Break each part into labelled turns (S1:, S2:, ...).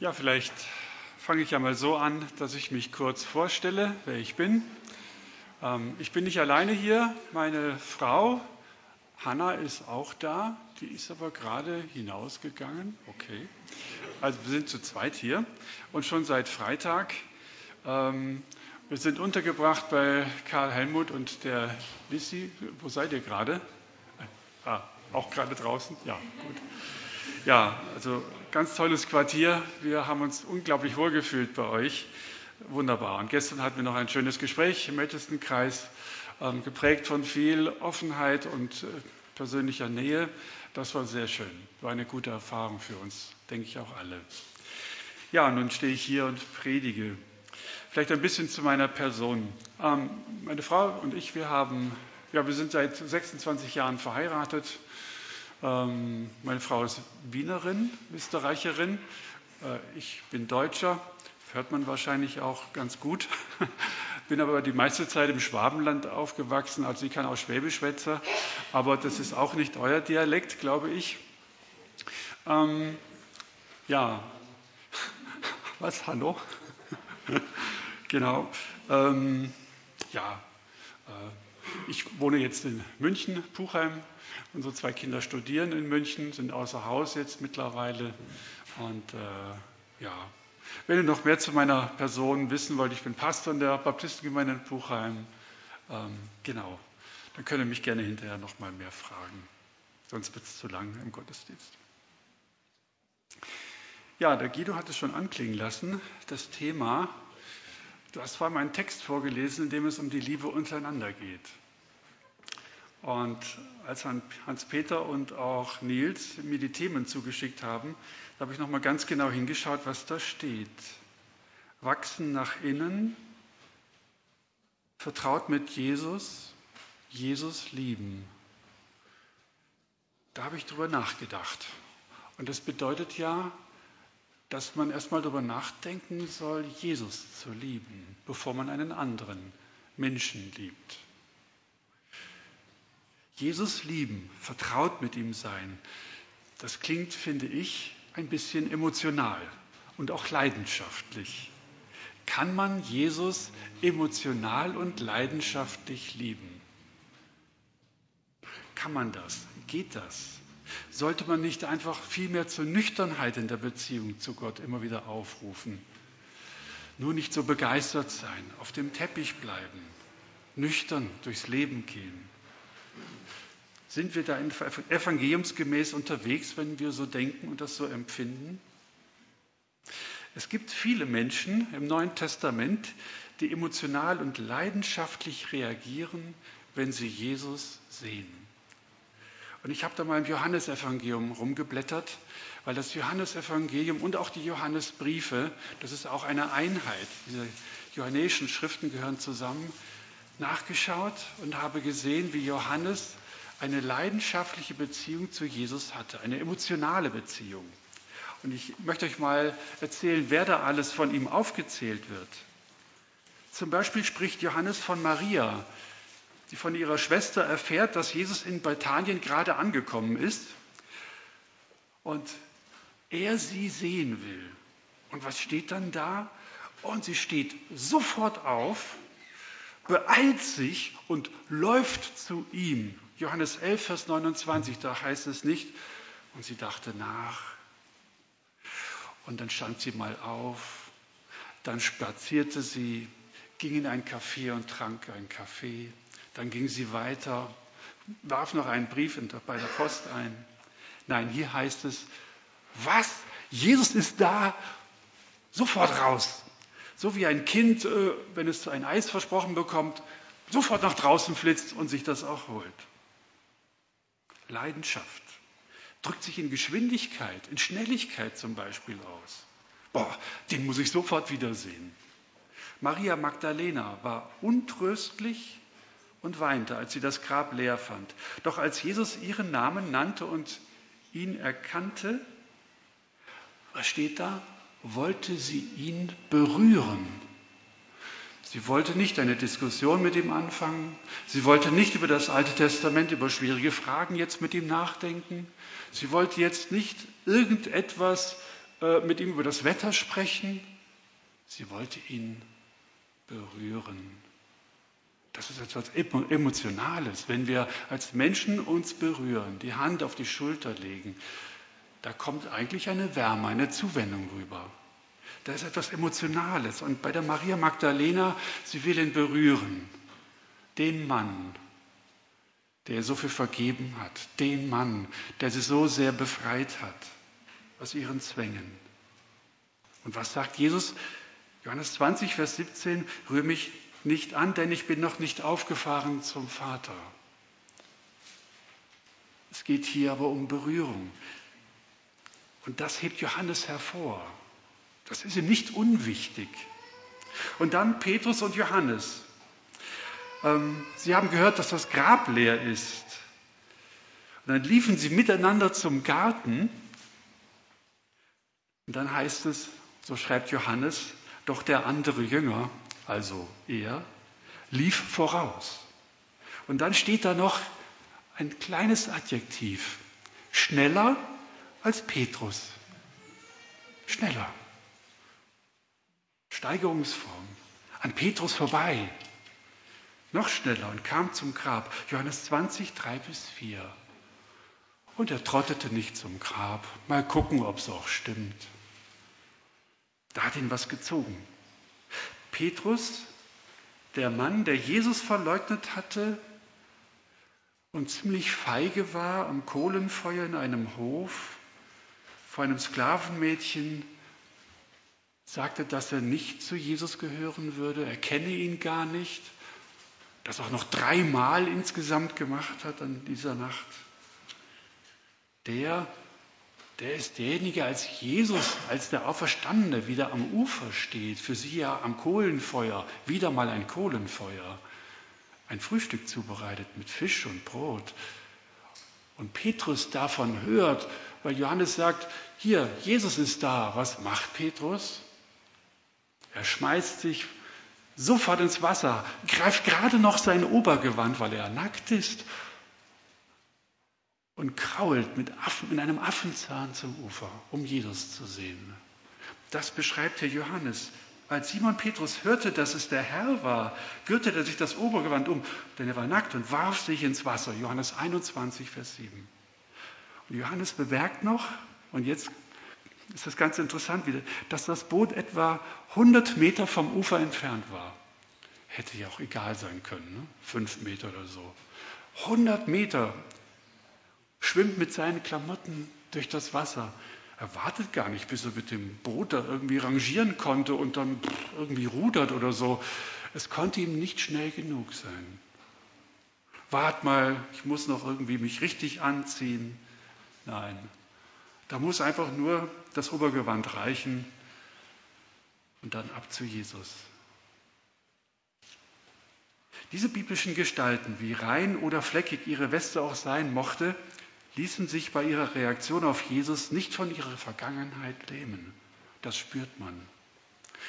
S1: Ja, vielleicht fange ich ja mal so an, dass ich mich kurz vorstelle, wer ich bin. Ähm, ich bin nicht alleine hier. Meine Frau Hanna ist auch da. Die ist aber gerade hinausgegangen. Okay. Also wir sind zu zweit hier und schon seit Freitag. Ähm, wir sind untergebracht bei Karl Helmut und der Lissi. Wo seid ihr gerade? Ah, auch gerade draußen? Ja, gut. Ja, also ganz tolles Quartier. Wir haben uns unglaublich wohlgefühlt bei euch. Wunderbar. Und gestern hatten wir noch ein schönes Gespräch im Ältestenkreis, ähm, geprägt von viel Offenheit und äh, persönlicher Nähe. Das war sehr schön. War eine gute Erfahrung für uns, denke ich auch alle. Ja, nun stehe ich hier und predige. Vielleicht ein bisschen zu meiner Person. Ähm, meine Frau und ich, wir haben, ja, wir sind seit 26 Jahren verheiratet. Ähm, meine Frau ist Wienerin, Österreicherin. Äh, ich bin Deutscher, hört man wahrscheinlich auch ganz gut. Bin aber die meiste Zeit im Schwabenland aufgewachsen, also ich kann auch Schwäbisch schwätzen, aber das ist auch nicht euer Dialekt, glaube ich. Ähm, ja, was, hallo? genau. Ähm, ja, äh, ich wohne jetzt in München, Puchheim, Unsere zwei Kinder studieren in München, sind außer Haus jetzt mittlerweile. Und äh, ja, wenn ihr noch mehr zu meiner Person wissen wollt, ich bin Pastor in der Baptistengemeinde in Buchheim. Ähm, genau, dann könnt ihr mich gerne hinterher noch mal mehr fragen. Sonst wird es zu lang im Gottesdienst. Ja, der Guido hat es schon anklingen lassen. Das Thema, du hast vorhin meinen Text vorgelesen, in dem es um die Liebe untereinander geht. Und als Hans-Peter und auch Nils mir die Themen zugeschickt haben, habe ich nochmal ganz genau hingeschaut, was da steht. Wachsen nach innen, vertraut mit Jesus, Jesus lieben. Da habe ich drüber nachgedacht. Und das bedeutet ja, dass man erstmal darüber nachdenken soll, Jesus zu lieben, bevor man einen anderen Menschen liebt. Jesus lieben, vertraut mit ihm sein, das klingt, finde ich, ein bisschen emotional und auch leidenschaftlich. Kann man Jesus emotional und leidenschaftlich lieben? Kann man das? Geht das? Sollte man nicht einfach viel mehr zur Nüchternheit in der Beziehung zu Gott immer wieder aufrufen? Nur nicht so begeistert sein, auf dem Teppich bleiben, nüchtern durchs Leben gehen. Sind wir da evangeliumsgemäß unterwegs, wenn wir so denken und das so empfinden? Es gibt viele Menschen im Neuen Testament, die emotional und leidenschaftlich reagieren, wenn sie Jesus sehen. Und ich habe da mal im Johannesevangelium rumgeblättert, weil das Johannesevangelium und auch die Johannesbriefe, das ist auch eine Einheit. Diese johannäischen Schriften gehören zusammen. Nachgeschaut und habe gesehen, wie Johannes eine leidenschaftliche Beziehung zu Jesus hatte, eine emotionale Beziehung. Und ich möchte euch mal erzählen, wer da alles von ihm aufgezählt wird. Zum Beispiel spricht Johannes von Maria, die von ihrer Schwester erfährt, dass Jesus in Bethanien gerade angekommen ist und er sie sehen will. Und was steht dann da? Und sie steht sofort auf, beeilt sich und läuft zu ihm Johannes 11, Vers 29, da heißt es nicht, und sie dachte nach. Und dann stand sie mal auf, dann spazierte sie, ging in ein Café und trank einen Kaffee. Dann ging sie weiter, warf noch einen Brief bei der Post ein. Nein, hier heißt es, was? Jesus ist da, sofort raus. So wie ein Kind, äh, wenn es ein Eis versprochen bekommt, sofort nach draußen flitzt und sich das auch holt. Leidenschaft drückt sich in Geschwindigkeit, in Schnelligkeit zum Beispiel aus. Boah, den muss ich sofort wiedersehen. Maria Magdalena war untröstlich und weinte, als sie das Grab leer fand. Doch als Jesus ihren Namen nannte und ihn erkannte, was steht da? Wollte sie ihn berühren. Sie wollte nicht eine Diskussion mit ihm anfangen. Sie wollte nicht über das Alte Testament, über schwierige Fragen jetzt mit ihm nachdenken. Sie wollte jetzt nicht irgendetwas äh, mit ihm über das Wetter sprechen. Sie wollte ihn berühren. Das ist etwas Emotionales, wenn wir als Menschen uns berühren, die Hand auf die Schulter legen. Da kommt eigentlich eine Wärme, eine Zuwendung rüber. Da ist etwas Emotionales. Und bei der Maria Magdalena, sie will ihn berühren. Den Mann, der so viel vergeben hat. Den Mann, der sie so sehr befreit hat aus ihren Zwängen. Und was sagt Jesus? Johannes 20, Vers 17, rühre mich nicht an, denn ich bin noch nicht aufgefahren zum Vater. Es geht hier aber um Berührung. Und das hebt Johannes hervor. Das ist ihm nicht unwichtig. Und dann Petrus und Johannes. Ähm, sie haben gehört, dass das Grab leer ist. Und dann liefen sie miteinander zum Garten. Und dann heißt es, so schreibt Johannes, doch der andere Jünger, also er, lief voraus. Und dann steht da noch ein kleines Adjektiv. Schneller als Petrus. Schneller. Steigerungsform. An Petrus vorbei. Noch schneller und kam zum Grab. Johannes 20, 3 bis 4. Und er trottete nicht zum Grab. Mal gucken, ob es auch stimmt. Da hat ihn was gezogen. Petrus, der Mann, der Jesus verleugnet hatte und ziemlich feige war am Kohlenfeuer in einem Hof vor einem Sklavenmädchen, sagte, dass er nicht zu Jesus gehören würde, er kenne ihn gar nicht, das auch noch dreimal insgesamt gemacht hat an dieser Nacht. Der der ist derjenige, als Jesus, als der Auferstandene wieder am Ufer steht, für sie ja am Kohlenfeuer, wieder mal ein Kohlenfeuer, ein Frühstück zubereitet mit Fisch und Brot. Und Petrus davon hört, weil Johannes sagt, hier, Jesus ist da. Was macht Petrus? Er schmeißt sich sofort ins Wasser, greift gerade noch sein Obergewand, weil er nackt ist und krault mit, Affen, mit einem Affenzahn zum Ufer, um Jesus zu sehen. Das beschreibt Herr Johannes. Als Simon Petrus hörte, dass es der Herr war, gürtete er sich das Obergewand um, denn er war nackt und warf sich ins Wasser. Johannes 21, Vers 7. Und Johannes bemerkt noch, und jetzt ist das ganz interessant wieder, dass das Boot etwa 100 Meter vom Ufer entfernt war. Hätte ja auch egal sein können, ne? fünf Meter oder so. 100 Meter schwimmt mit seinen Klamotten durch das Wasser. Er wartet gar nicht, bis er mit dem Boot da irgendwie rangieren konnte und dann irgendwie rudert oder so. Es konnte ihm nicht schnell genug sein. Wart mal, ich muss noch irgendwie mich richtig anziehen. Nein, da muss einfach nur das Obergewand reichen und dann ab zu Jesus. Diese biblischen Gestalten, wie rein oder fleckig ihre Weste auch sein mochte, ließen sich bei ihrer Reaktion auf Jesus nicht von ihrer Vergangenheit lähmen. Das spürt man.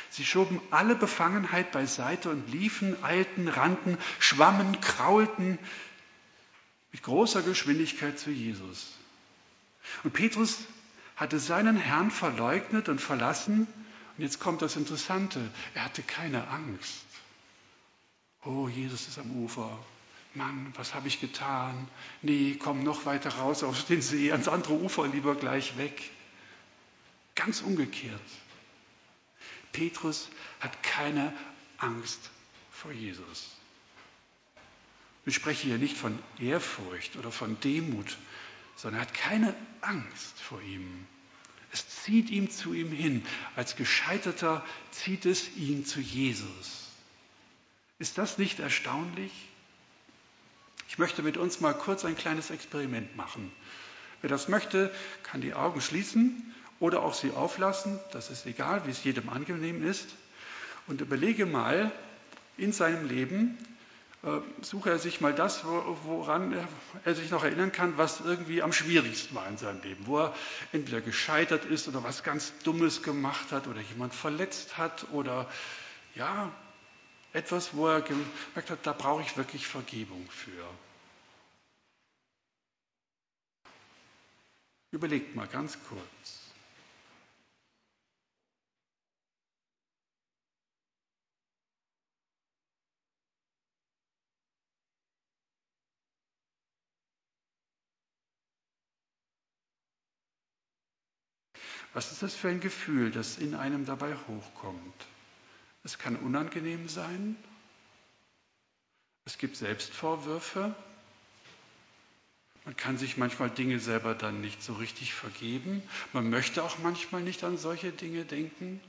S1: Sie schoben alle Befangenheit beiseite und liefen, eilten, rannten, schwammen, kraulten mit großer Geschwindigkeit zu Jesus. Und Petrus hatte seinen Herrn verleugnet und verlassen. Und jetzt kommt das Interessante. Er hatte keine Angst. Oh, Jesus ist am Ufer. Mann, was habe ich getan? Nee, komm noch weiter raus auf den See, ans andere Ufer, lieber gleich weg. Ganz umgekehrt. Petrus hat keine Angst vor Jesus. Ich spreche hier nicht von Ehrfurcht oder von Demut, sondern er hat keine Angst vor ihm. Es zieht ihm zu ihm hin. Als Gescheiterter zieht es ihn zu Jesus. Ist das nicht erstaunlich? Ich möchte mit uns mal kurz ein kleines Experiment machen. Wer das möchte, kann die Augen schließen oder auch sie auflassen. Das ist egal, wie es jedem angenehm ist. Und überlege mal in seinem Leben, äh, suche er sich mal das, woran er sich noch erinnern kann, was irgendwie am schwierigsten war in seinem Leben, wo er entweder gescheitert ist oder was ganz Dummes gemacht hat oder jemand verletzt hat oder ja, etwas, wo er gemerkt hat, da brauche ich wirklich Vergebung für. Überlegt mal ganz kurz. Was ist das für ein Gefühl, das in einem dabei hochkommt? Es kann unangenehm sein. Es gibt Selbstvorwürfe. Man kann sich manchmal Dinge selber dann nicht so richtig vergeben. Man möchte auch manchmal nicht an solche Dinge denken.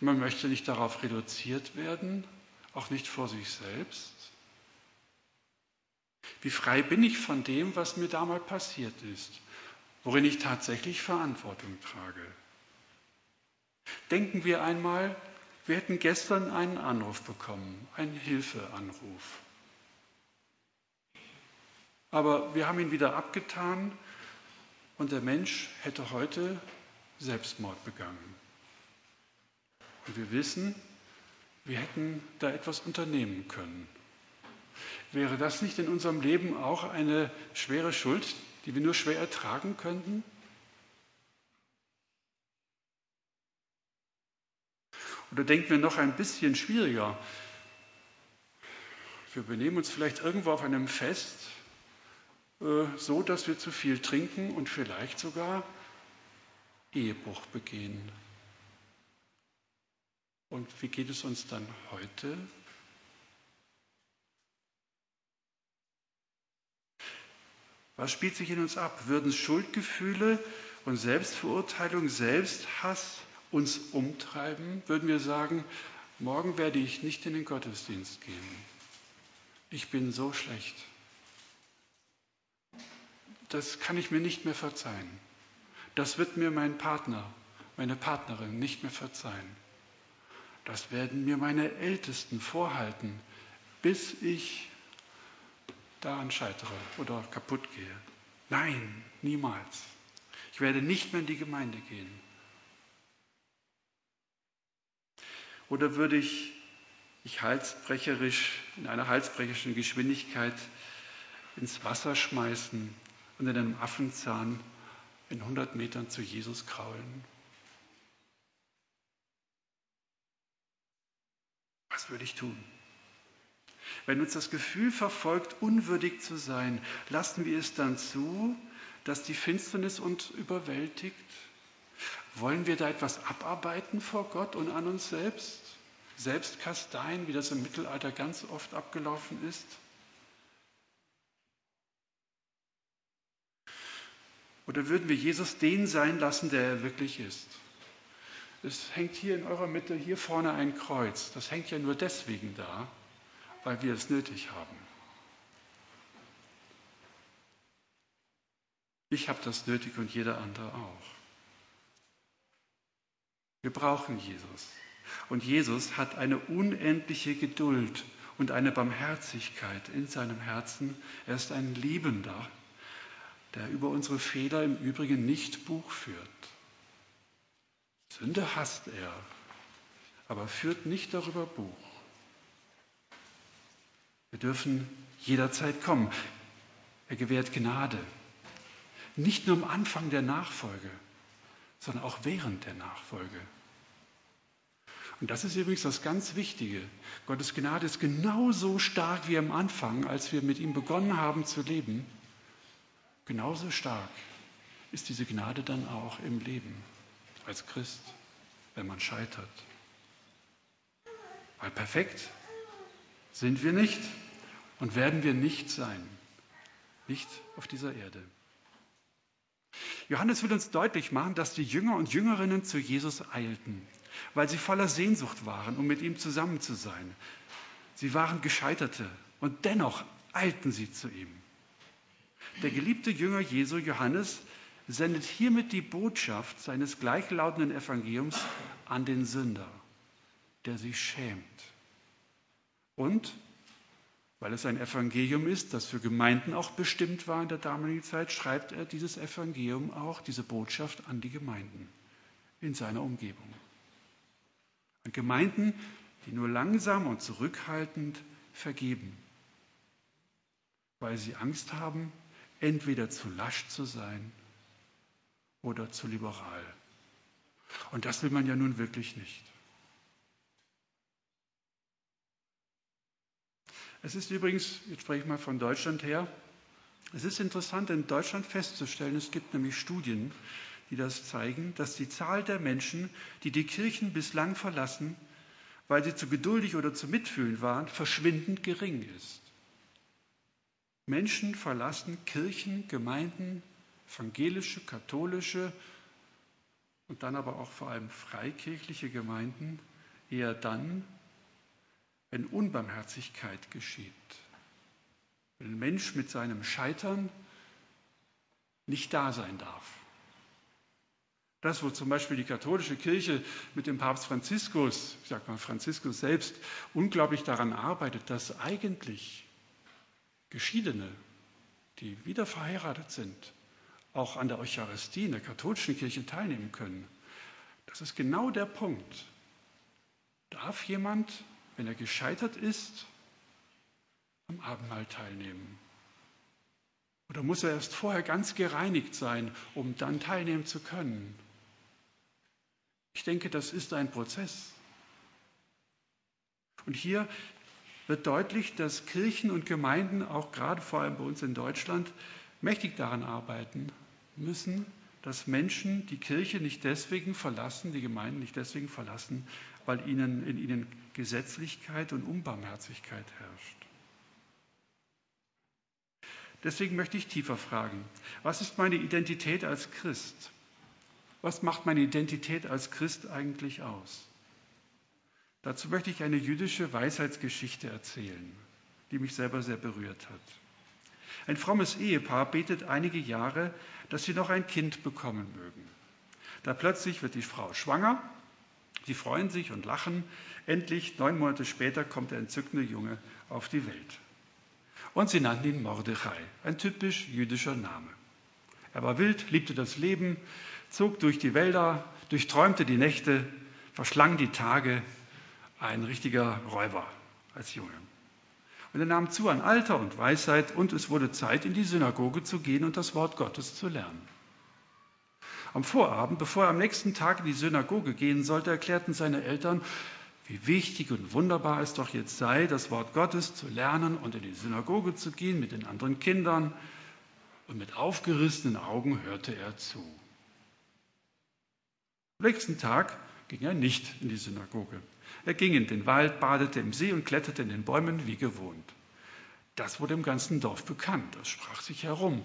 S1: Man möchte nicht darauf reduziert werden, auch nicht vor sich selbst. Wie frei bin ich von dem, was mir damals passiert ist, worin ich tatsächlich Verantwortung trage? Denken wir einmal, wir hätten gestern einen Anruf bekommen, einen Hilfeanruf. Aber wir haben ihn wieder abgetan und der Mensch hätte heute Selbstmord begangen. Und wir wissen, wir hätten da etwas unternehmen können. Wäre das nicht in unserem Leben auch eine schwere Schuld, die wir nur schwer ertragen könnten? Oder denken wir noch ein bisschen schwieriger. Wir benehmen uns vielleicht irgendwo auf einem Fest äh, so, dass wir zu viel trinken und vielleicht sogar Ehebruch begehen. Und wie geht es uns dann heute? Was spielt sich in uns ab? Würden Schuldgefühle und Selbstverurteilung, Selbsthass uns umtreiben? Würden wir sagen, morgen werde ich nicht in den Gottesdienst gehen. Ich bin so schlecht. Das kann ich mir nicht mehr verzeihen. Das wird mir mein Partner, meine Partnerin nicht mehr verzeihen. Das werden mir meine Ältesten vorhalten, bis ich daran scheitere oder kaputt gehe. Nein, niemals. Ich werde nicht mehr in die Gemeinde gehen. Oder würde ich, ich halsbrecherisch, in einer halsbrecherischen Geschwindigkeit ins Wasser schmeißen und in einem Affenzahn in 100 Metern zu Jesus kraulen? Was würde ich tun? Wenn uns das Gefühl verfolgt, unwürdig zu sein, lassen wir es dann zu, dass die Finsternis uns überwältigt? Wollen wir da etwas abarbeiten vor Gott und an uns selbst? Selbst kasteien, wie das im Mittelalter ganz oft abgelaufen ist? Oder würden wir Jesus den sein lassen, der er wirklich ist? Es hängt hier in eurer Mitte, hier vorne ein Kreuz. Das hängt ja nur deswegen da, weil wir es nötig haben. Ich habe das nötig und jeder andere auch. Wir brauchen Jesus. Und Jesus hat eine unendliche Geduld und eine Barmherzigkeit in seinem Herzen. Er ist ein Liebender, der über unsere Fehler im Übrigen nicht Buch führt. Sünde hasst er, aber führt nicht darüber Buch. Wir dürfen jederzeit kommen. Er gewährt Gnade. Nicht nur am Anfang der Nachfolge, sondern auch während der Nachfolge. Und das ist übrigens das ganz Wichtige. Gottes Gnade ist genauso stark wie am Anfang, als wir mit ihm begonnen haben zu leben. Genauso stark ist diese Gnade dann auch im Leben als Christ, wenn man scheitert. Weil perfekt sind wir nicht und werden wir nicht sein. Nicht auf dieser Erde. Johannes will uns deutlich machen, dass die Jünger und Jüngerinnen zu Jesus eilten, weil sie voller Sehnsucht waren, um mit ihm zusammen zu sein. Sie waren Gescheiterte und dennoch eilten sie zu ihm. Der geliebte Jünger Jesu Johannes sendet hiermit die Botschaft seines gleichlautenden Evangeliums an den Sünder, der sich schämt. Und weil es ein Evangelium ist, das für Gemeinden auch bestimmt war in der damaligen Zeit, schreibt er dieses Evangelium auch, diese Botschaft an die Gemeinden in seiner Umgebung. An Gemeinden, die nur langsam und zurückhaltend vergeben, weil sie Angst haben, entweder zu lasch zu sein oder zu liberal. Und das will man ja nun wirklich nicht. Es ist übrigens, jetzt spreche ich mal von Deutschland her, es ist interessant in Deutschland festzustellen, es gibt nämlich Studien, die das zeigen, dass die Zahl der Menschen, die die Kirchen bislang verlassen, weil sie zu geduldig oder zu mitfühlend waren, verschwindend gering ist. Menschen verlassen Kirchen, Gemeinden, evangelische, katholische und dann aber auch vor allem freikirchliche Gemeinden eher dann, wenn Unbarmherzigkeit geschieht. Wenn ein Mensch mit seinem Scheitern nicht da sein darf. Das, wo zum Beispiel die katholische Kirche mit dem Papst Franziskus, ich sage mal Franziskus selbst, unglaublich daran arbeitet, dass eigentlich Geschiedene, die wieder verheiratet sind, auch an der Eucharistie in der katholischen Kirche teilnehmen können. Das ist genau der Punkt. Darf jemand, wenn er gescheitert ist, am Abendmahl teilnehmen? Oder muss er erst vorher ganz gereinigt sein, um dann teilnehmen zu können? Ich denke, das ist ein Prozess. Und hier wird deutlich, dass Kirchen und Gemeinden, auch gerade vor allem bei uns in Deutschland, mächtig daran arbeiten müssen, dass Menschen die Kirche nicht deswegen verlassen, die Gemeinden nicht deswegen verlassen, weil ihnen, in ihnen Gesetzlichkeit und Unbarmherzigkeit herrscht. Deswegen möchte ich tiefer fragen, was ist meine Identität als Christ? Was macht meine Identität als Christ eigentlich aus? Dazu möchte ich eine jüdische Weisheitsgeschichte erzählen, die mich selber sehr berührt hat. Ein frommes Ehepaar betet einige Jahre, dass sie noch ein Kind bekommen mögen. Da plötzlich wird die Frau schwanger, sie freuen sich und lachen. Endlich, neun Monate später, kommt der entzückende Junge auf die Welt. Und sie nannten ihn Mordechai, ein typisch jüdischer Name. Er war wild, liebte das Leben, zog durch die Wälder, durchträumte die Nächte, verschlang die Tage, ein richtiger Räuber als Junge. Und er nahm zu an Alter und Weisheit und es wurde Zeit, in die Synagoge zu gehen und das Wort Gottes zu lernen. Am Vorabend, bevor er am nächsten Tag in die Synagoge gehen sollte, erklärten seine Eltern, wie wichtig und wunderbar es doch jetzt sei, das Wort Gottes zu lernen und in die Synagoge zu gehen mit den anderen Kindern. Und mit aufgerissenen Augen hörte er zu. Am nächsten Tag ging er nicht in die Synagoge. Er ging in den Wald, badete im See und kletterte in den Bäumen wie gewohnt. Das wurde im ganzen Dorf bekannt, das sprach sich herum.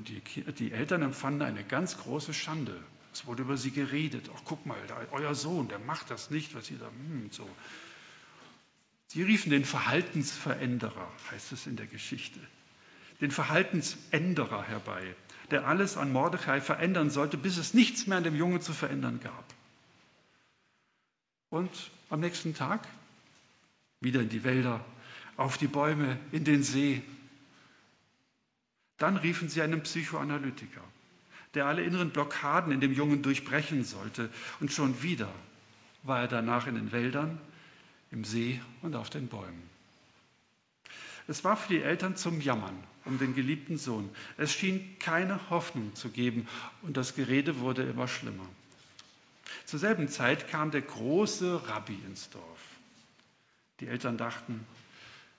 S1: Und die, die Eltern empfanden eine ganz große Schande. Es wurde über sie geredet. Ach, guck mal, da, euer Sohn, der macht das nicht, was ihr da, hm, so. Sie riefen den Verhaltensveränderer, heißt es in der Geschichte, den Verhaltensänderer herbei, der alles an Mordechai verändern sollte, bis es nichts mehr an dem Jungen zu verändern gab. Und am nächsten Tag wieder in die Wälder, auf die Bäume, in den See. Dann riefen sie einen Psychoanalytiker, der alle inneren Blockaden in dem Jungen durchbrechen sollte. Und schon wieder war er danach in den Wäldern, im See und auf den Bäumen. Es war für die Eltern zum Jammern um den geliebten Sohn. Es schien keine Hoffnung zu geben und das Gerede wurde immer schlimmer. Zur selben Zeit kam der große Rabbi ins Dorf. Die Eltern dachten,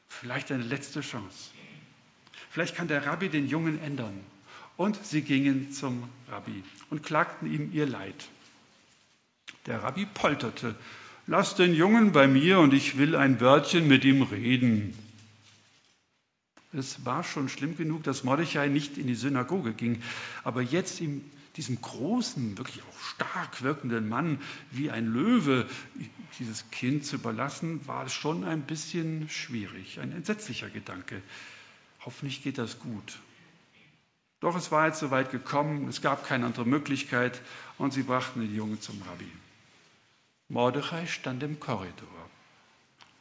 S1: vielleicht eine letzte Chance. Vielleicht kann der Rabbi den Jungen ändern. Und sie gingen zum Rabbi und klagten ihm ihr Leid. Der Rabbi polterte, lass den Jungen bei mir und ich will ein Wörtchen mit ihm reden. Es war schon schlimm genug, dass Mordechai nicht in die Synagoge ging, aber jetzt ihm diesem großen, wirklich auch stark wirkenden Mann wie ein Löwe dieses Kind zu überlassen, war schon ein bisschen schwierig, ein entsetzlicher Gedanke. Hoffentlich geht das gut. Doch es war jetzt soweit gekommen, es gab keine andere Möglichkeit und sie brachten den Jungen zum Rabbi. Mordechai stand im Korridor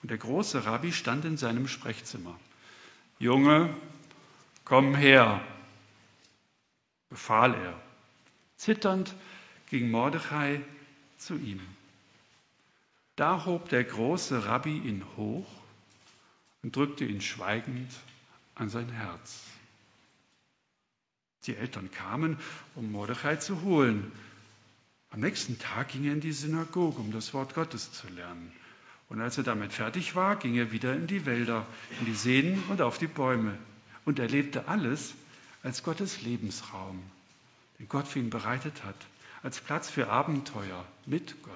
S1: und der große Rabbi stand in seinem Sprechzimmer. Junge, komm her, befahl er. Zitternd ging Mordechai zu ihm. Da hob der große Rabbi ihn hoch und drückte ihn schweigend an sein Herz. Die Eltern kamen, um Mordechai zu holen. Am nächsten Tag ging er in die Synagoge, um das Wort Gottes zu lernen. Und als er damit fertig war, ging er wieder in die Wälder, in die Seen und auf die Bäume und erlebte alles als Gottes Lebensraum, den Gott für ihn bereitet hat. als Platz für Abenteuer mit Gott.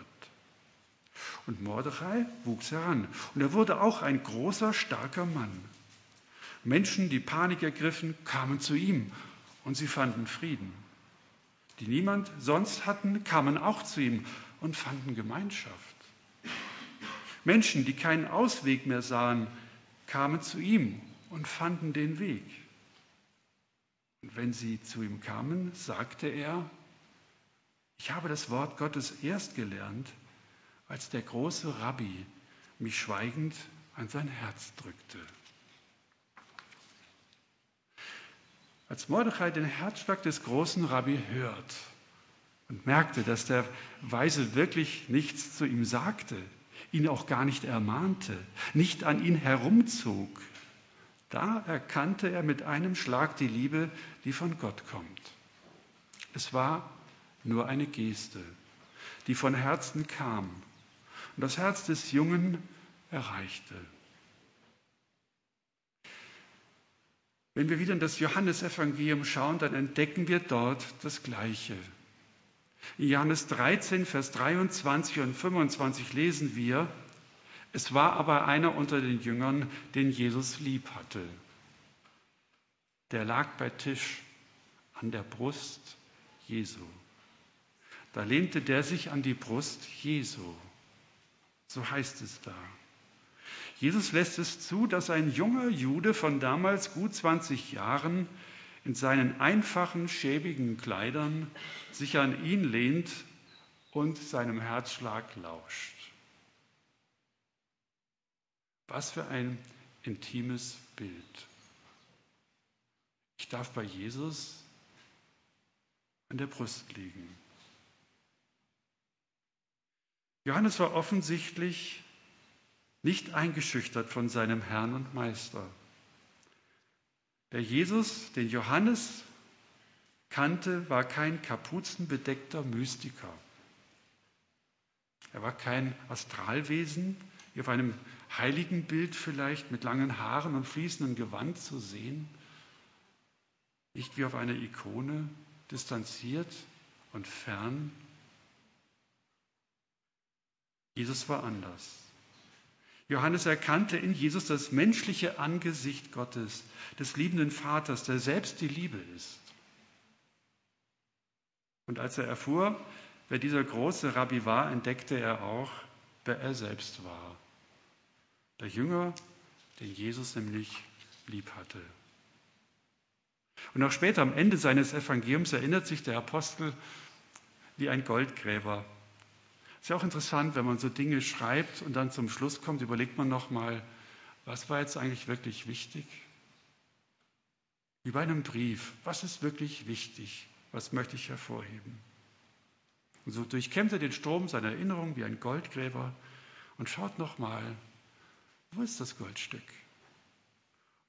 S1: Und Mordechai wuchs heran und er wurde auch ein großer, starker Mann. Menschen, die Panik ergriffen, kamen zu ihm und sie fanden Frieden. Die niemand sonst hatten, kamen auch zu ihm und fanden Gemeinschaft. Menschen, die keinen Ausweg mehr sahen, kamen zu ihm und fanden den Weg. Und wenn sie zu ihm kamen, sagte er, ich habe das Wort Gottes erst gelernt, als der große Rabbi mich schweigend an sein Herz drückte. Als Mordechai den Herzschlag des großen Rabbi hört und merkte, dass der Weise wirklich nichts zu ihm sagte, ihn auch gar nicht ermahnte, nicht an ihn herumzog, da erkannte er mit einem Schlag die Liebe, die von Gott kommt. Es war nur eine Geste, die von Herzen kam und das Herz des Jungen erreichte. Wenn wir wieder in das Johannesevangelium schauen, dann entdecken wir dort das Gleiche. In Johannes 13, Vers 23 und 25 lesen wir, es war aber einer unter den Jüngern, den Jesus lieb hatte. Der lag bei Tisch an der Brust Jesu. Da lehnte der sich an die Brust Jesu. So heißt es da. Jesus lässt es zu, dass ein junger Jude von damals gut 20 Jahren in seinen einfachen, schäbigen Kleidern sich an ihn lehnt und seinem Herzschlag lauscht. Was für ein intimes Bild. Ich darf bei Jesus an der Brust liegen. Johannes war offensichtlich nicht eingeschüchtert von seinem Herrn und Meister. Der Jesus, den Johannes kannte, war kein kapuzenbedeckter Mystiker. Er war kein Astralwesen, wie auf einem Heiligenbild vielleicht mit langen Haaren und fließendem Gewand zu sehen. Nicht wie auf einer Ikone, distanziert und fern, Jesus war anders. Johannes erkannte in Jesus das menschliche Angesicht Gottes, des liebenden Vaters, der selbst die Liebe ist. Und als er erfuhr, wer dieser große Rabbi war, entdeckte er auch, wer er selbst war. Der Jünger, den Jesus nämlich lieb hatte. Und auch später am Ende seines Evangeliums erinnert sich der Apostel wie ein Goldgräber ist ja auch interessant, wenn man so Dinge schreibt und dann zum Schluss kommt, überlegt man nochmal, was war jetzt eigentlich wirklich wichtig? Wie bei einem Brief, was ist wirklich wichtig? Was möchte ich hervorheben? Und so durchkämmt er den Strom seiner Erinnerung wie ein Goldgräber und schaut nochmal, wo ist das Goldstück?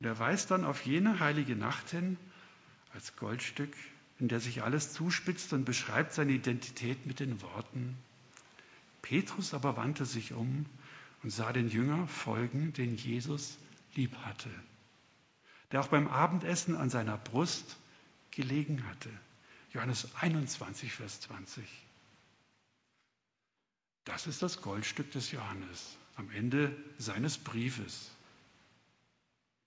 S1: Und er weist dann auf jene heilige Nacht hin als Goldstück, in der sich alles zuspitzt und beschreibt seine Identität mit den Worten, Petrus aber wandte sich um und sah den Jünger folgen, den Jesus lieb hatte, der auch beim Abendessen an seiner Brust gelegen hatte. Johannes 21, Vers 20. Das ist das Goldstück des Johannes am Ende seines Briefes.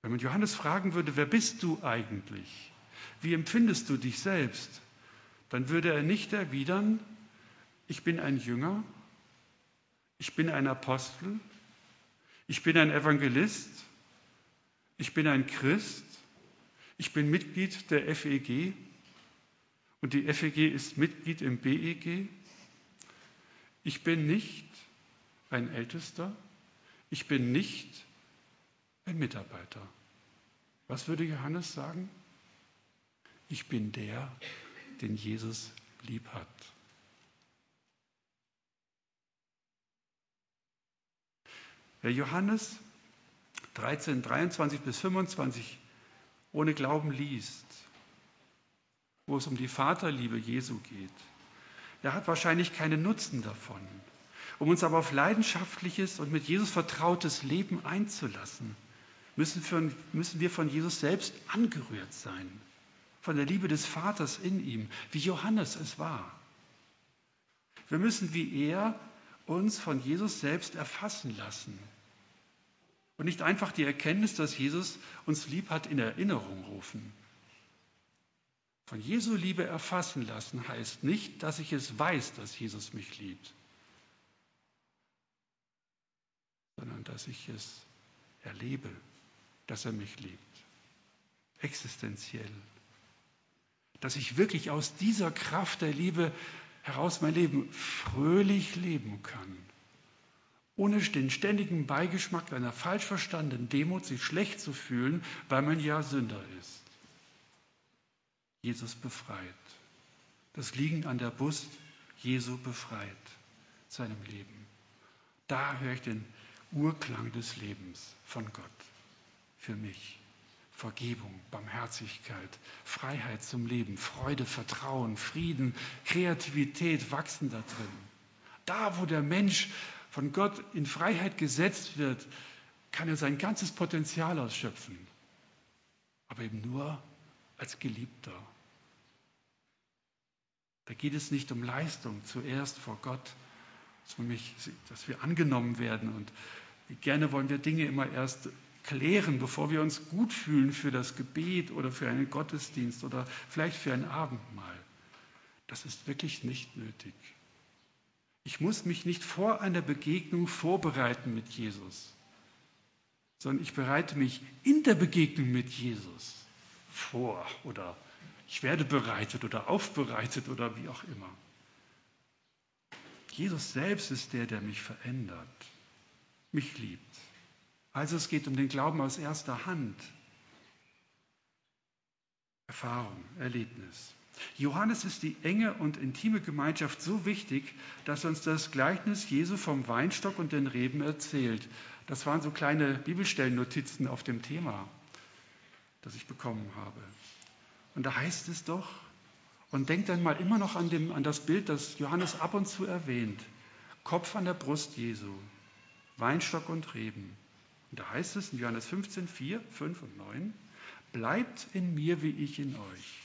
S1: Wenn man Johannes fragen würde, wer bist du eigentlich? Wie empfindest du dich selbst? Dann würde er nicht erwidern, ich bin ein Jünger, ich bin ein Apostel, ich bin ein Evangelist, ich bin ein Christ, ich bin Mitglied der FEG und die FEG ist Mitglied im BEG. Ich bin nicht ein Ältester, ich bin nicht ein Mitarbeiter. Was würde Johannes sagen? Ich bin der, den Jesus lieb hat. Wer Johannes 13, 23 bis 25 ohne Glauben liest, wo es um die Vaterliebe Jesu geht, der hat wahrscheinlich keinen Nutzen davon. Um uns aber auf leidenschaftliches und mit Jesus vertrautes Leben einzulassen, müssen, müssen wir von Jesus selbst angerührt sein, von der Liebe des Vaters in ihm, wie Johannes es war. Wir müssen wie er uns von Jesus selbst erfassen lassen. Und nicht einfach die Erkenntnis, dass Jesus uns lieb hat, in Erinnerung rufen. Von Jesu Liebe erfassen lassen heißt nicht, dass ich es weiß, dass Jesus mich liebt, sondern dass ich es erlebe, dass er mich liebt. Existenziell. Dass ich wirklich aus dieser Kraft der Liebe heraus mein Leben fröhlich leben kann. Ohne den ständigen Beigeschmack einer falsch verstandenen Demut, sich schlecht zu fühlen, weil man ja Sünder ist. Jesus befreit. Das Liegen an der Brust Jesu befreit seinem Leben. Da höre ich den Urklang des Lebens von Gott für mich. Vergebung, Barmherzigkeit, Freiheit zum Leben, Freude, Vertrauen, Frieden, Kreativität wachsen da drin. Da, wo der Mensch von Gott in Freiheit gesetzt wird, kann er sein ganzes Potenzial ausschöpfen. Aber eben nur als Geliebter. Da geht es nicht um Leistung zuerst vor Gott, dass wir angenommen werden. Und gerne wollen wir Dinge immer erst klären, bevor wir uns gut fühlen für das Gebet oder für einen Gottesdienst oder vielleicht für ein Abendmahl. Das ist wirklich nicht nötig. Ich muss mich nicht vor einer Begegnung vorbereiten mit Jesus, sondern ich bereite mich in der Begegnung mit Jesus vor oder ich werde bereitet oder aufbereitet oder wie auch immer. Jesus selbst ist der, der mich verändert, mich liebt. Also es geht um den Glauben aus erster Hand. Erfahrung, Erlebnis. Johannes ist die enge und intime Gemeinschaft so wichtig, dass uns das Gleichnis Jesu vom Weinstock und den Reben erzählt. Das waren so kleine Bibelstellennotizen auf dem Thema, das ich bekommen habe. Und da heißt es doch, und denkt dann mal immer noch an, dem, an das Bild, das Johannes ab und zu erwähnt. Kopf an der Brust Jesu, Weinstock und Reben. Und da heißt es in Johannes 15, 4, 5 und 9, bleibt in mir, wie ich in euch.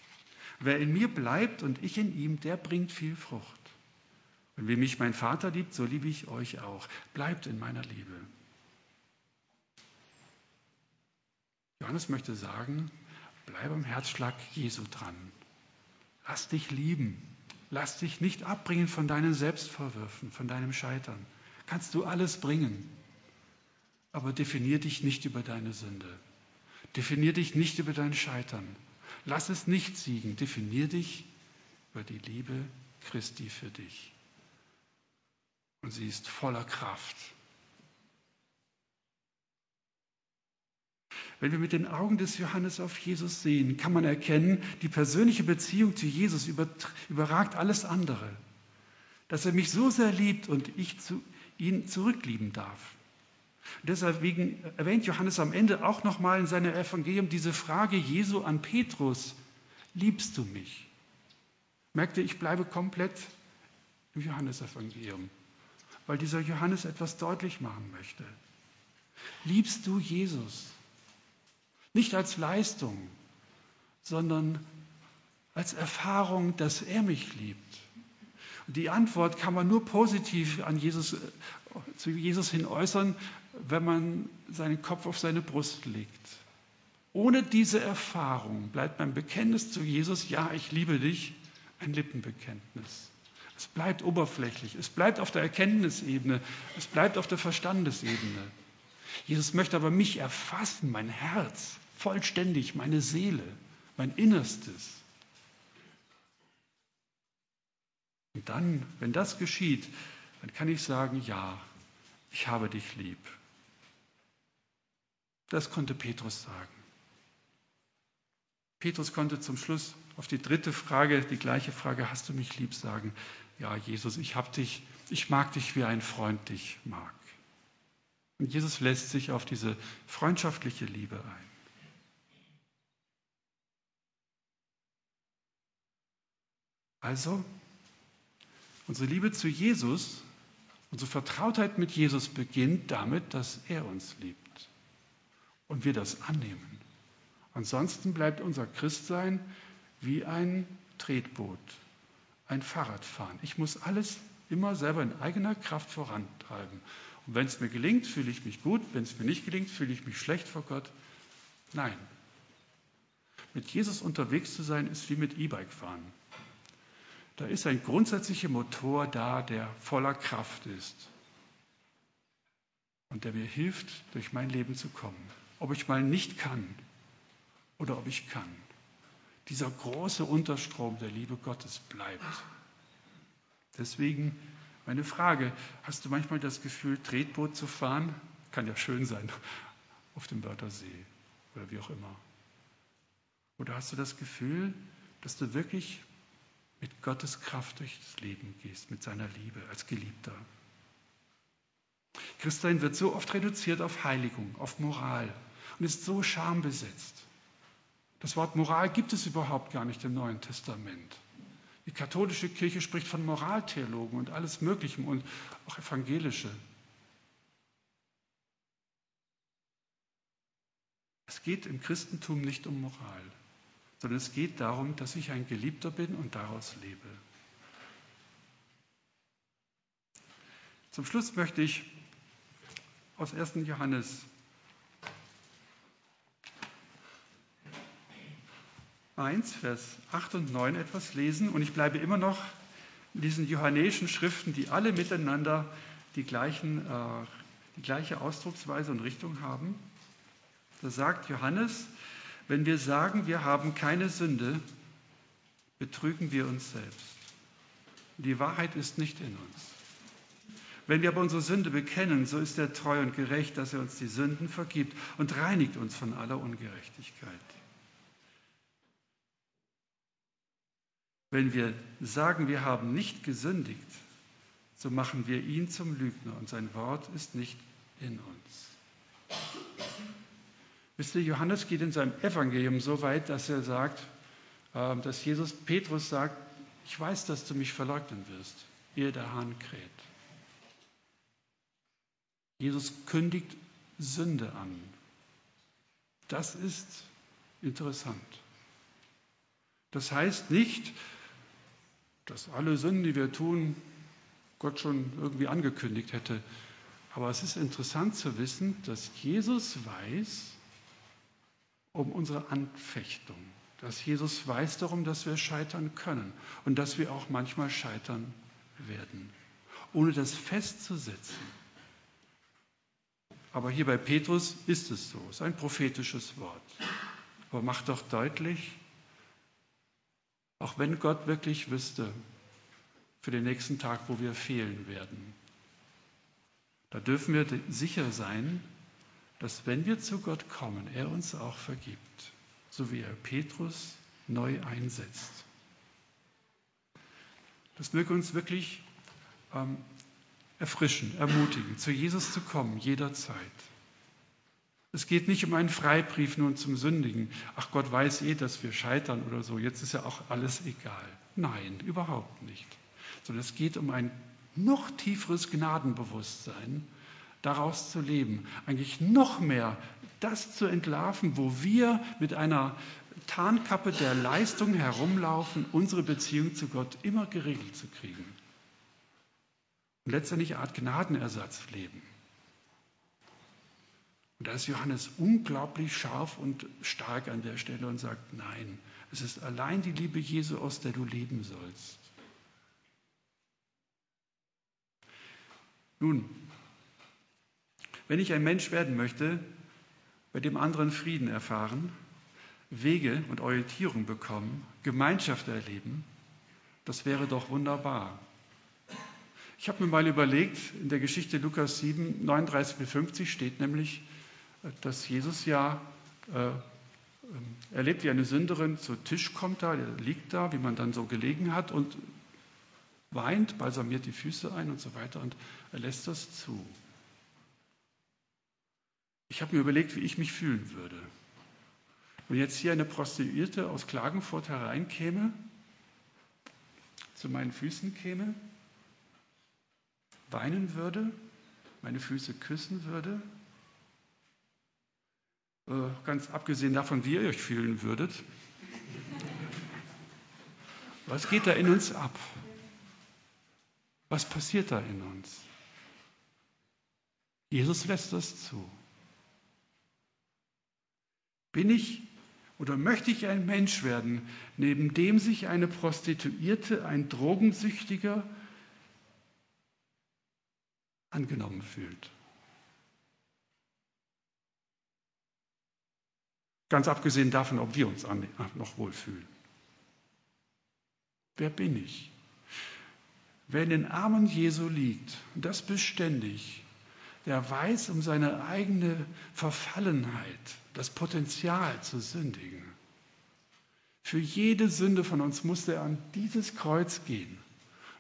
S1: Wer in mir bleibt und ich in ihm, der bringt viel Frucht. Und wie mich mein Vater liebt, so liebe ich euch auch. Bleibt in meiner Liebe. Johannes möchte sagen, bleib am Herzschlag Jesu dran. Lass dich lieben. Lass dich nicht abbringen von deinen Selbstvorwürfen, von deinem Scheitern. Kannst du alles bringen. Aber definier dich nicht über deine Sünde. Definier dich nicht über dein Scheitern. Lass es nicht siegen. Definier dich über die Liebe Christi für dich. Und sie ist voller Kraft. Wenn wir mit den Augen des Johannes auf Jesus sehen, kann man erkennen, die persönliche Beziehung zu Jesus überragt alles andere. Dass er mich so sehr liebt und ich zu, ihn zurücklieben darf. Deswegen erwähnt Johannes am Ende auch nochmal in seinem Evangelium diese Frage Jesu an Petrus, liebst du mich? Merkte, ich bleibe komplett im Johannesevangelium, weil dieser Johannes etwas deutlich machen möchte. Liebst du Jesus? Nicht als Leistung, sondern als Erfahrung, dass er mich liebt. Und die Antwort kann man nur positiv an Jesus, zu Jesus hin äußern, wenn man seinen Kopf auf seine Brust legt. Ohne diese Erfahrung bleibt mein Bekenntnis zu Jesus, ja, ich liebe dich, ein Lippenbekenntnis. Es bleibt oberflächlich, es bleibt auf der Erkenntnisebene, es bleibt auf der Verstandesebene. Jesus möchte aber mich erfassen, mein Herz, vollständig, meine Seele, mein Innerstes. Und dann, wenn das geschieht, dann kann ich sagen, ja, ich habe dich lieb. Das konnte Petrus sagen. Petrus konnte zum Schluss auf die dritte Frage, die gleiche Frage, hast du mich lieb, sagen, ja, Jesus, ich hab dich, ich mag dich, wie ein Freund dich mag. Und Jesus lässt sich auf diese freundschaftliche Liebe ein. Also, unsere Liebe zu Jesus, unsere Vertrautheit mit Jesus beginnt damit, dass er uns liebt und wir das annehmen. Ansonsten bleibt unser Christsein wie ein Tretboot, ein Fahrradfahren. Ich muss alles immer selber in eigener Kraft vorantreiben. Und wenn es mir gelingt, fühle ich mich gut, wenn es mir nicht gelingt, fühle ich mich schlecht vor Gott. Nein. Mit Jesus unterwegs zu sein, ist wie mit E-Bike fahren. Da ist ein grundsätzlicher Motor da, der voller Kraft ist und der mir hilft, durch mein Leben zu kommen. Ob ich mal nicht kann oder ob ich kann. Dieser große Unterstrom der Liebe Gottes bleibt. Deswegen meine Frage, hast du manchmal das Gefühl, Tretboot zu fahren? Kann ja schön sein, auf dem Wörthersee oder wie auch immer. Oder hast du das Gefühl, dass du wirklich mit Gottes Kraft durchs Leben gehst, mit seiner Liebe als Geliebter? Christsein wird so oft reduziert auf Heiligung, auf Moral und ist so schambesetzt. Das Wort Moral gibt es überhaupt gar nicht im Neuen Testament. Die katholische Kirche spricht von Moraltheologen und alles Mögliche und auch evangelische. Es geht im Christentum nicht um Moral, sondern es geht darum, dass ich ein Geliebter bin und daraus lebe. Zum Schluss möchte ich aus 1. Johannes 1, Vers 8 und 9 etwas lesen und ich bleibe immer noch in diesen johannäischen Schriften, die alle miteinander die, gleichen, äh, die gleiche Ausdrucksweise und Richtung haben. Da sagt Johannes, wenn wir sagen, wir haben keine Sünde, betrügen wir uns selbst. Die Wahrheit ist nicht in uns. Wenn wir aber unsere Sünde bekennen, so ist er treu und gerecht, dass er uns die Sünden vergibt und reinigt uns von aller Ungerechtigkeit. Wenn wir sagen, wir haben nicht gesündigt, so machen wir ihn zum Lügner und sein Wort ist nicht in uns. Wisst ihr, Johannes geht in seinem Evangelium so weit, dass er sagt, ähm, dass Jesus Petrus sagt, ich weiß, dass du mich verleugnen wirst, ehe der Hahn kräht. Jesus kündigt Sünde an. Das ist interessant. Das heißt nicht, dass alle Sünden, die wir tun, Gott schon irgendwie angekündigt hätte. Aber es ist interessant zu wissen, dass Jesus weiß um unsere Anfechtung, dass Jesus weiß darum, dass wir scheitern können und dass wir auch manchmal scheitern werden, ohne das festzusetzen. Aber hier bei Petrus ist es so, es ist ein prophetisches Wort. Aber macht doch deutlich, auch wenn Gott wirklich wüsste für den nächsten Tag, wo wir fehlen werden. Da dürfen wir sicher sein, dass wenn wir zu Gott kommen, er uns auch vergibt, so wie er Petrus neu einsetzt. Das möge uns wirklich ähm, erfrischen, ermutigen, zu Jesus zu kommen, jederzeit. Es geht nicht um einen Freibrief nun zum Sündigen. Ach, Gott weiß eh, dass wir scheitern oder so. Jetzt ist ja auch alles egal. Nein, überhaupt nicht. Sondern es geht um ein noch tieferes Gnadenbewusstsein, daraus zu leben. Eigentlich noch mehr das zu entlarven, wo wir mit einer Tarnkappe der Leistung herumlaufen, unsere Beziehung zu Gott immer geregelt zu kriegen. Und letztendlich eine Art Gnadenersatz leben. Und da ist Johannes unglaublich scharf und stark an der Stelle und sagt, nein, es ist allein die Liebe Jesu, aus der du leben sollst. Nun, wenn ich ein Mensch werden möchte, bei dem anderen Frieden erfahren, Wege und Orientierung bekommen, Gemeinschaft erleben, das wäre doch wunderbar. Ich habe mir mal überlegt, in der Geschichte Lukas 7, 39 bis 50 steht nämlich, dass Jesus ja äh, erlebt, wie eine Sünderin zu Tisch kommt da, liegt da, wie man dann so gelegen hat und weint, balsamiert die Füße ein und so weiter und er lässt das zu. Ich habe mir überlegt, wie ich mich fühlen würde. Wenn jetzt hier eine Prostituierte aus Klagenfurt hereinkäme, zu meinen Füßen käme, weinen würde, meine Füße küssen würde ganz abgesehen davon, wie ihr euch fühlen würdet. Was geht da in uns ab? Was passiert da in uns? Jesus lässt das zu. Bin ich oder möchte ich ein Mensch werden, neben dem sich eine Prostituierte, ein Drogensüchtiger angenommen fühlt? Ganz abgesehen davon, ob wir uns noch wohlfühlen. Wer bin ich? Wer in den Armen Jesu liegt, und das beständig, der weiß um seine eigene Verfallenheit, das Potenzial zu sündigen. Für jede Sünde von uns musste er an dieses Kreuz gehen.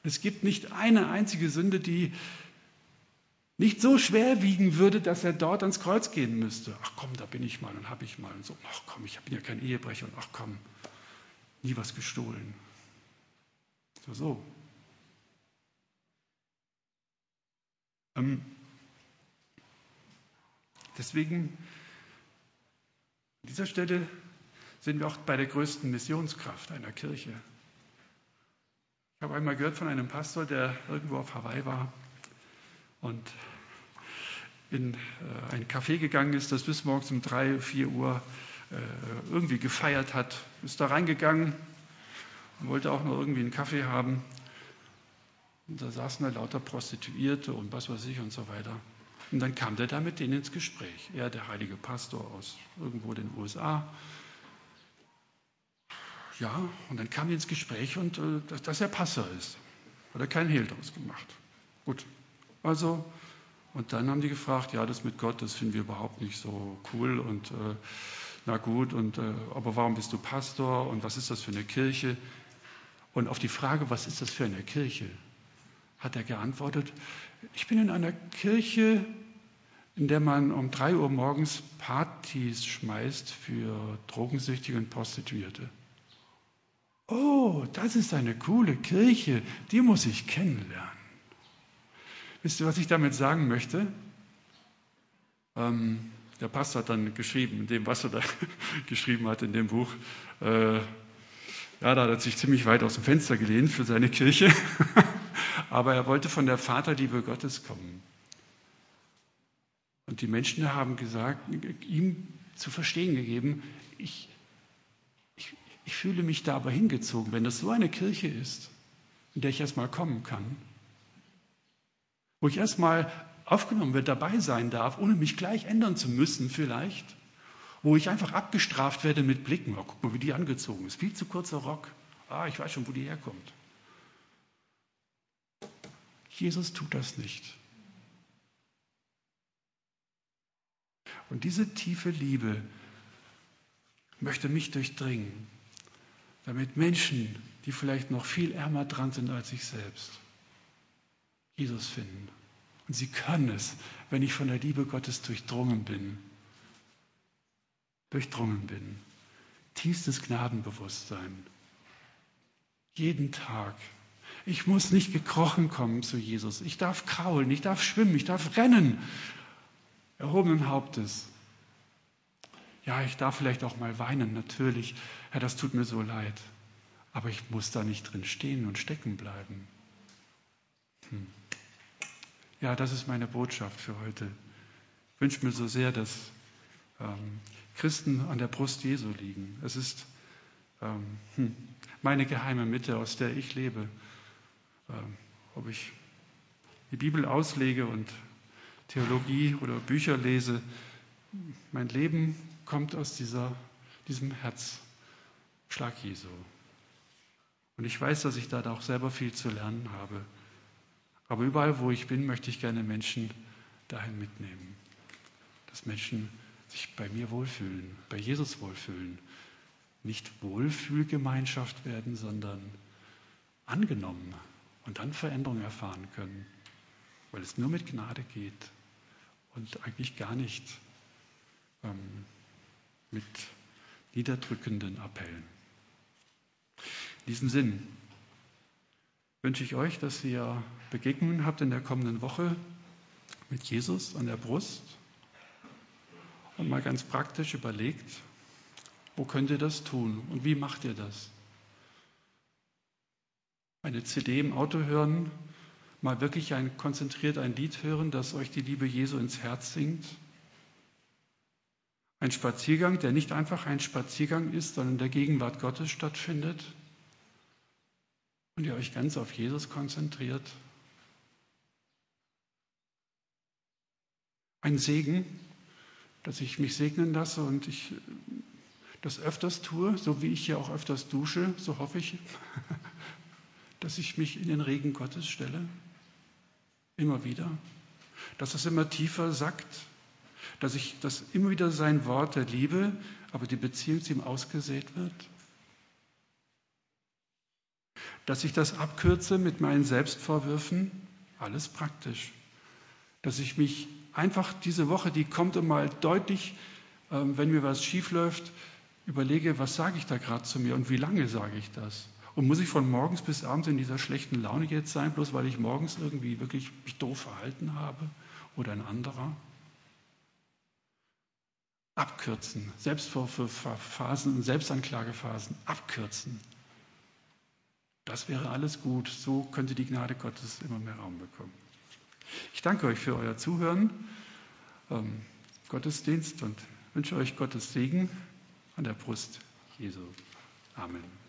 S1: Es gibt nicht eine einzige Sünde, die nicht so schwer wiegen würde, dass er dort ans Kreuz gehen müsste. Ach komm, da bin ich mal und habe ich mal und so. Ach komm, ich bin ja kein Ehebrecher und ach komm, nie was gestohlen. So, so. Ähm, deswegen, an dieser Stelle sind wir auch bei der größten Missionskraft einer Kirche. Ich habe einmal gehört von einem Pastor, der irgendwo auf Hawaii war und in äh, ein Café gegangen ist, das bis morgens um drei, vier Uhr äh, irgendwie gefeiert hat, ist da reingegangen und wollte auch noch irgendwie einen Kaffee haben. Und da saßen da lauter Prostituierte und was weiß ich und so weiter. Und dann kam der da mit denen ins Gespräch. Er, der heilige Pastor aus irgendwo den USA. Ja, und dann kam er ins Gespräch und äh, dass, er Pastor ist. Hat er keinen Hehl draus gemacht. Gut, also, und dann haben die gefragt, ja, das mit Gott, das finden wir überhaupt nicht so cool und äh, na gut, und, äh, aber warum bist du Pastor und was ist das für eine Kirche? Und auf die Frage, was ist das für eine Kirche, hat er geantwortet, ich bin in einer Kirche, in der man um drei Uhr morgens Partys schmeißt für Drogensüchtige und Prostituierte. Oh, das ist eine coole Kirche, die muss ich kennenlernen. Wisst ihr, was ich damit sagen möchte? Ähm, der Pastor hat dann geschrieben, in dem, was er da geschrieben hat in dem Buch, äh, ja, da hat er sich ziemlich weit aus dem Fenster gelehnt für seine Kirche. Aber er wollte von der Vaterliebe Gottes kommen. Und die Menschen haben gesagt, ihm zu verstehen gegeben, ich, ich, ich fühle mich da aber hingezogen, wenn das so eine Kirche ist, in der ich erstmal kommen kann, wo ich erstmal aufgenommen wird, dabei sein darf, ohne mich gleich ändern zu müssen vielleicht wo ich einfach abgestraft werde mit Blicken. Oh, guck mal, wie die angezogen ist. Viel zu kurzer Rock. Ah, ich weiß schon, wo die herkommt. Jesus tut das nicht. Und diese tiefe Liebe möchte mich durchdringen, damit Menschen, die vielleicht noch viel ärmer dran sind als ich selbst, Jesus finden. Und sie können es, wenn ich von der Liebe Gottes durchdrungen bin durchdrungen bin. Tiefstes Gnadenbewusstsein. Jeden Tag. Ich muss nicht gekrochen kommen zu Jesus. Ich darf kraulen, ich darf schwimmen, ich darf rennen. Erhobenen Hauptes. Ja, ich darf vielleicht auch mal weinen, natürlich. Herr, das tut mir so leid. Aber ich muss da nicht drin stehen und stecken bleiben. Hm. Ja, das ist meine Botschaft für heute. Ich wünsche mir so sehr, dass ähm, Christen an der Brust Jesu liegen. Es ist ähm, hm, meine geheime Mitte, aus der ich lebe. Ähm, ob ich die Bibel auslege und Theologie oder Bücher lese, mein Leben kommt aus dieser, diesem Herzschlag Jesu. Und ich weiß, dass ich da auch selber viel zu lernen habe. Aber überall, wo ich bin, möchte ich gerne Menschen dahin mitnehmen. Dass Menschen sich bei mir wohlfühlen, bei Jesus wohlfühlen. Nicht Wohlfühlgemeinschaft werden, sondern angenommen und dann Veränderung erfahren können, weil es nur mit Gnade geht und eigentlich gar nicht ähm, mit niederdrückenden Appellen. In diesem Sinn wünsche ich euch, dass ihr Begegnungen habt in der kommenden Woche mit Jesus an der Brust und mal ganz praktisch überlegt, wo könnt ihr das tun und wie macht ihr das? Eine CD im Auto hören mal wirklich ein, konzentriert ein Lied hören, das euch die Liebe Jesu ins Herz singt. Ein Spaziergang, der nicht einfach ein Spaziergang ist, sondern in der Gegenwart Gottes stattfindet. Und ihr euch ganz auf Jesus konzentriert. Ein Segen, dass ich mich segnen lasse und ich das öfters tue, so wie ich ja auch öfters dusche, so hoffe ich, dass ich mich in den Regen Gottes stelle. Immer wieder. Dass es immer tiefer sackt. Dass ich das immer wieder sein Wort der Liebe, aber die Beziehung zu ihm ausgesät wird. Dass ich das abkürze mit meinen Selbstvorwürfen. Alles praktisch. Dass ich mich einfach diese Woche, die kommt mal deutlich, ähm, wenn mir was schief läuft, überlege, was sage ich da gerade zu mir und wie lange sage ich das? Und muss ich von morgens bis abends in dieser schlechten Laune jetzt sein, bloß weil ich morgens irgendwie wirklich mich doof verhalten habe oder ein anderer? Abkürzen, Selbstvorwürfphasen und Selbstanklagephasen, abkürzen. Das wäre alles gut. So könnte die Gnade Gottes immer mehr Raum bekommen. Ich danke euch für euer Zuhören, ähm, Gottesdienst und wünsche euch Gottes Segen an der Brust Jesu. Amen.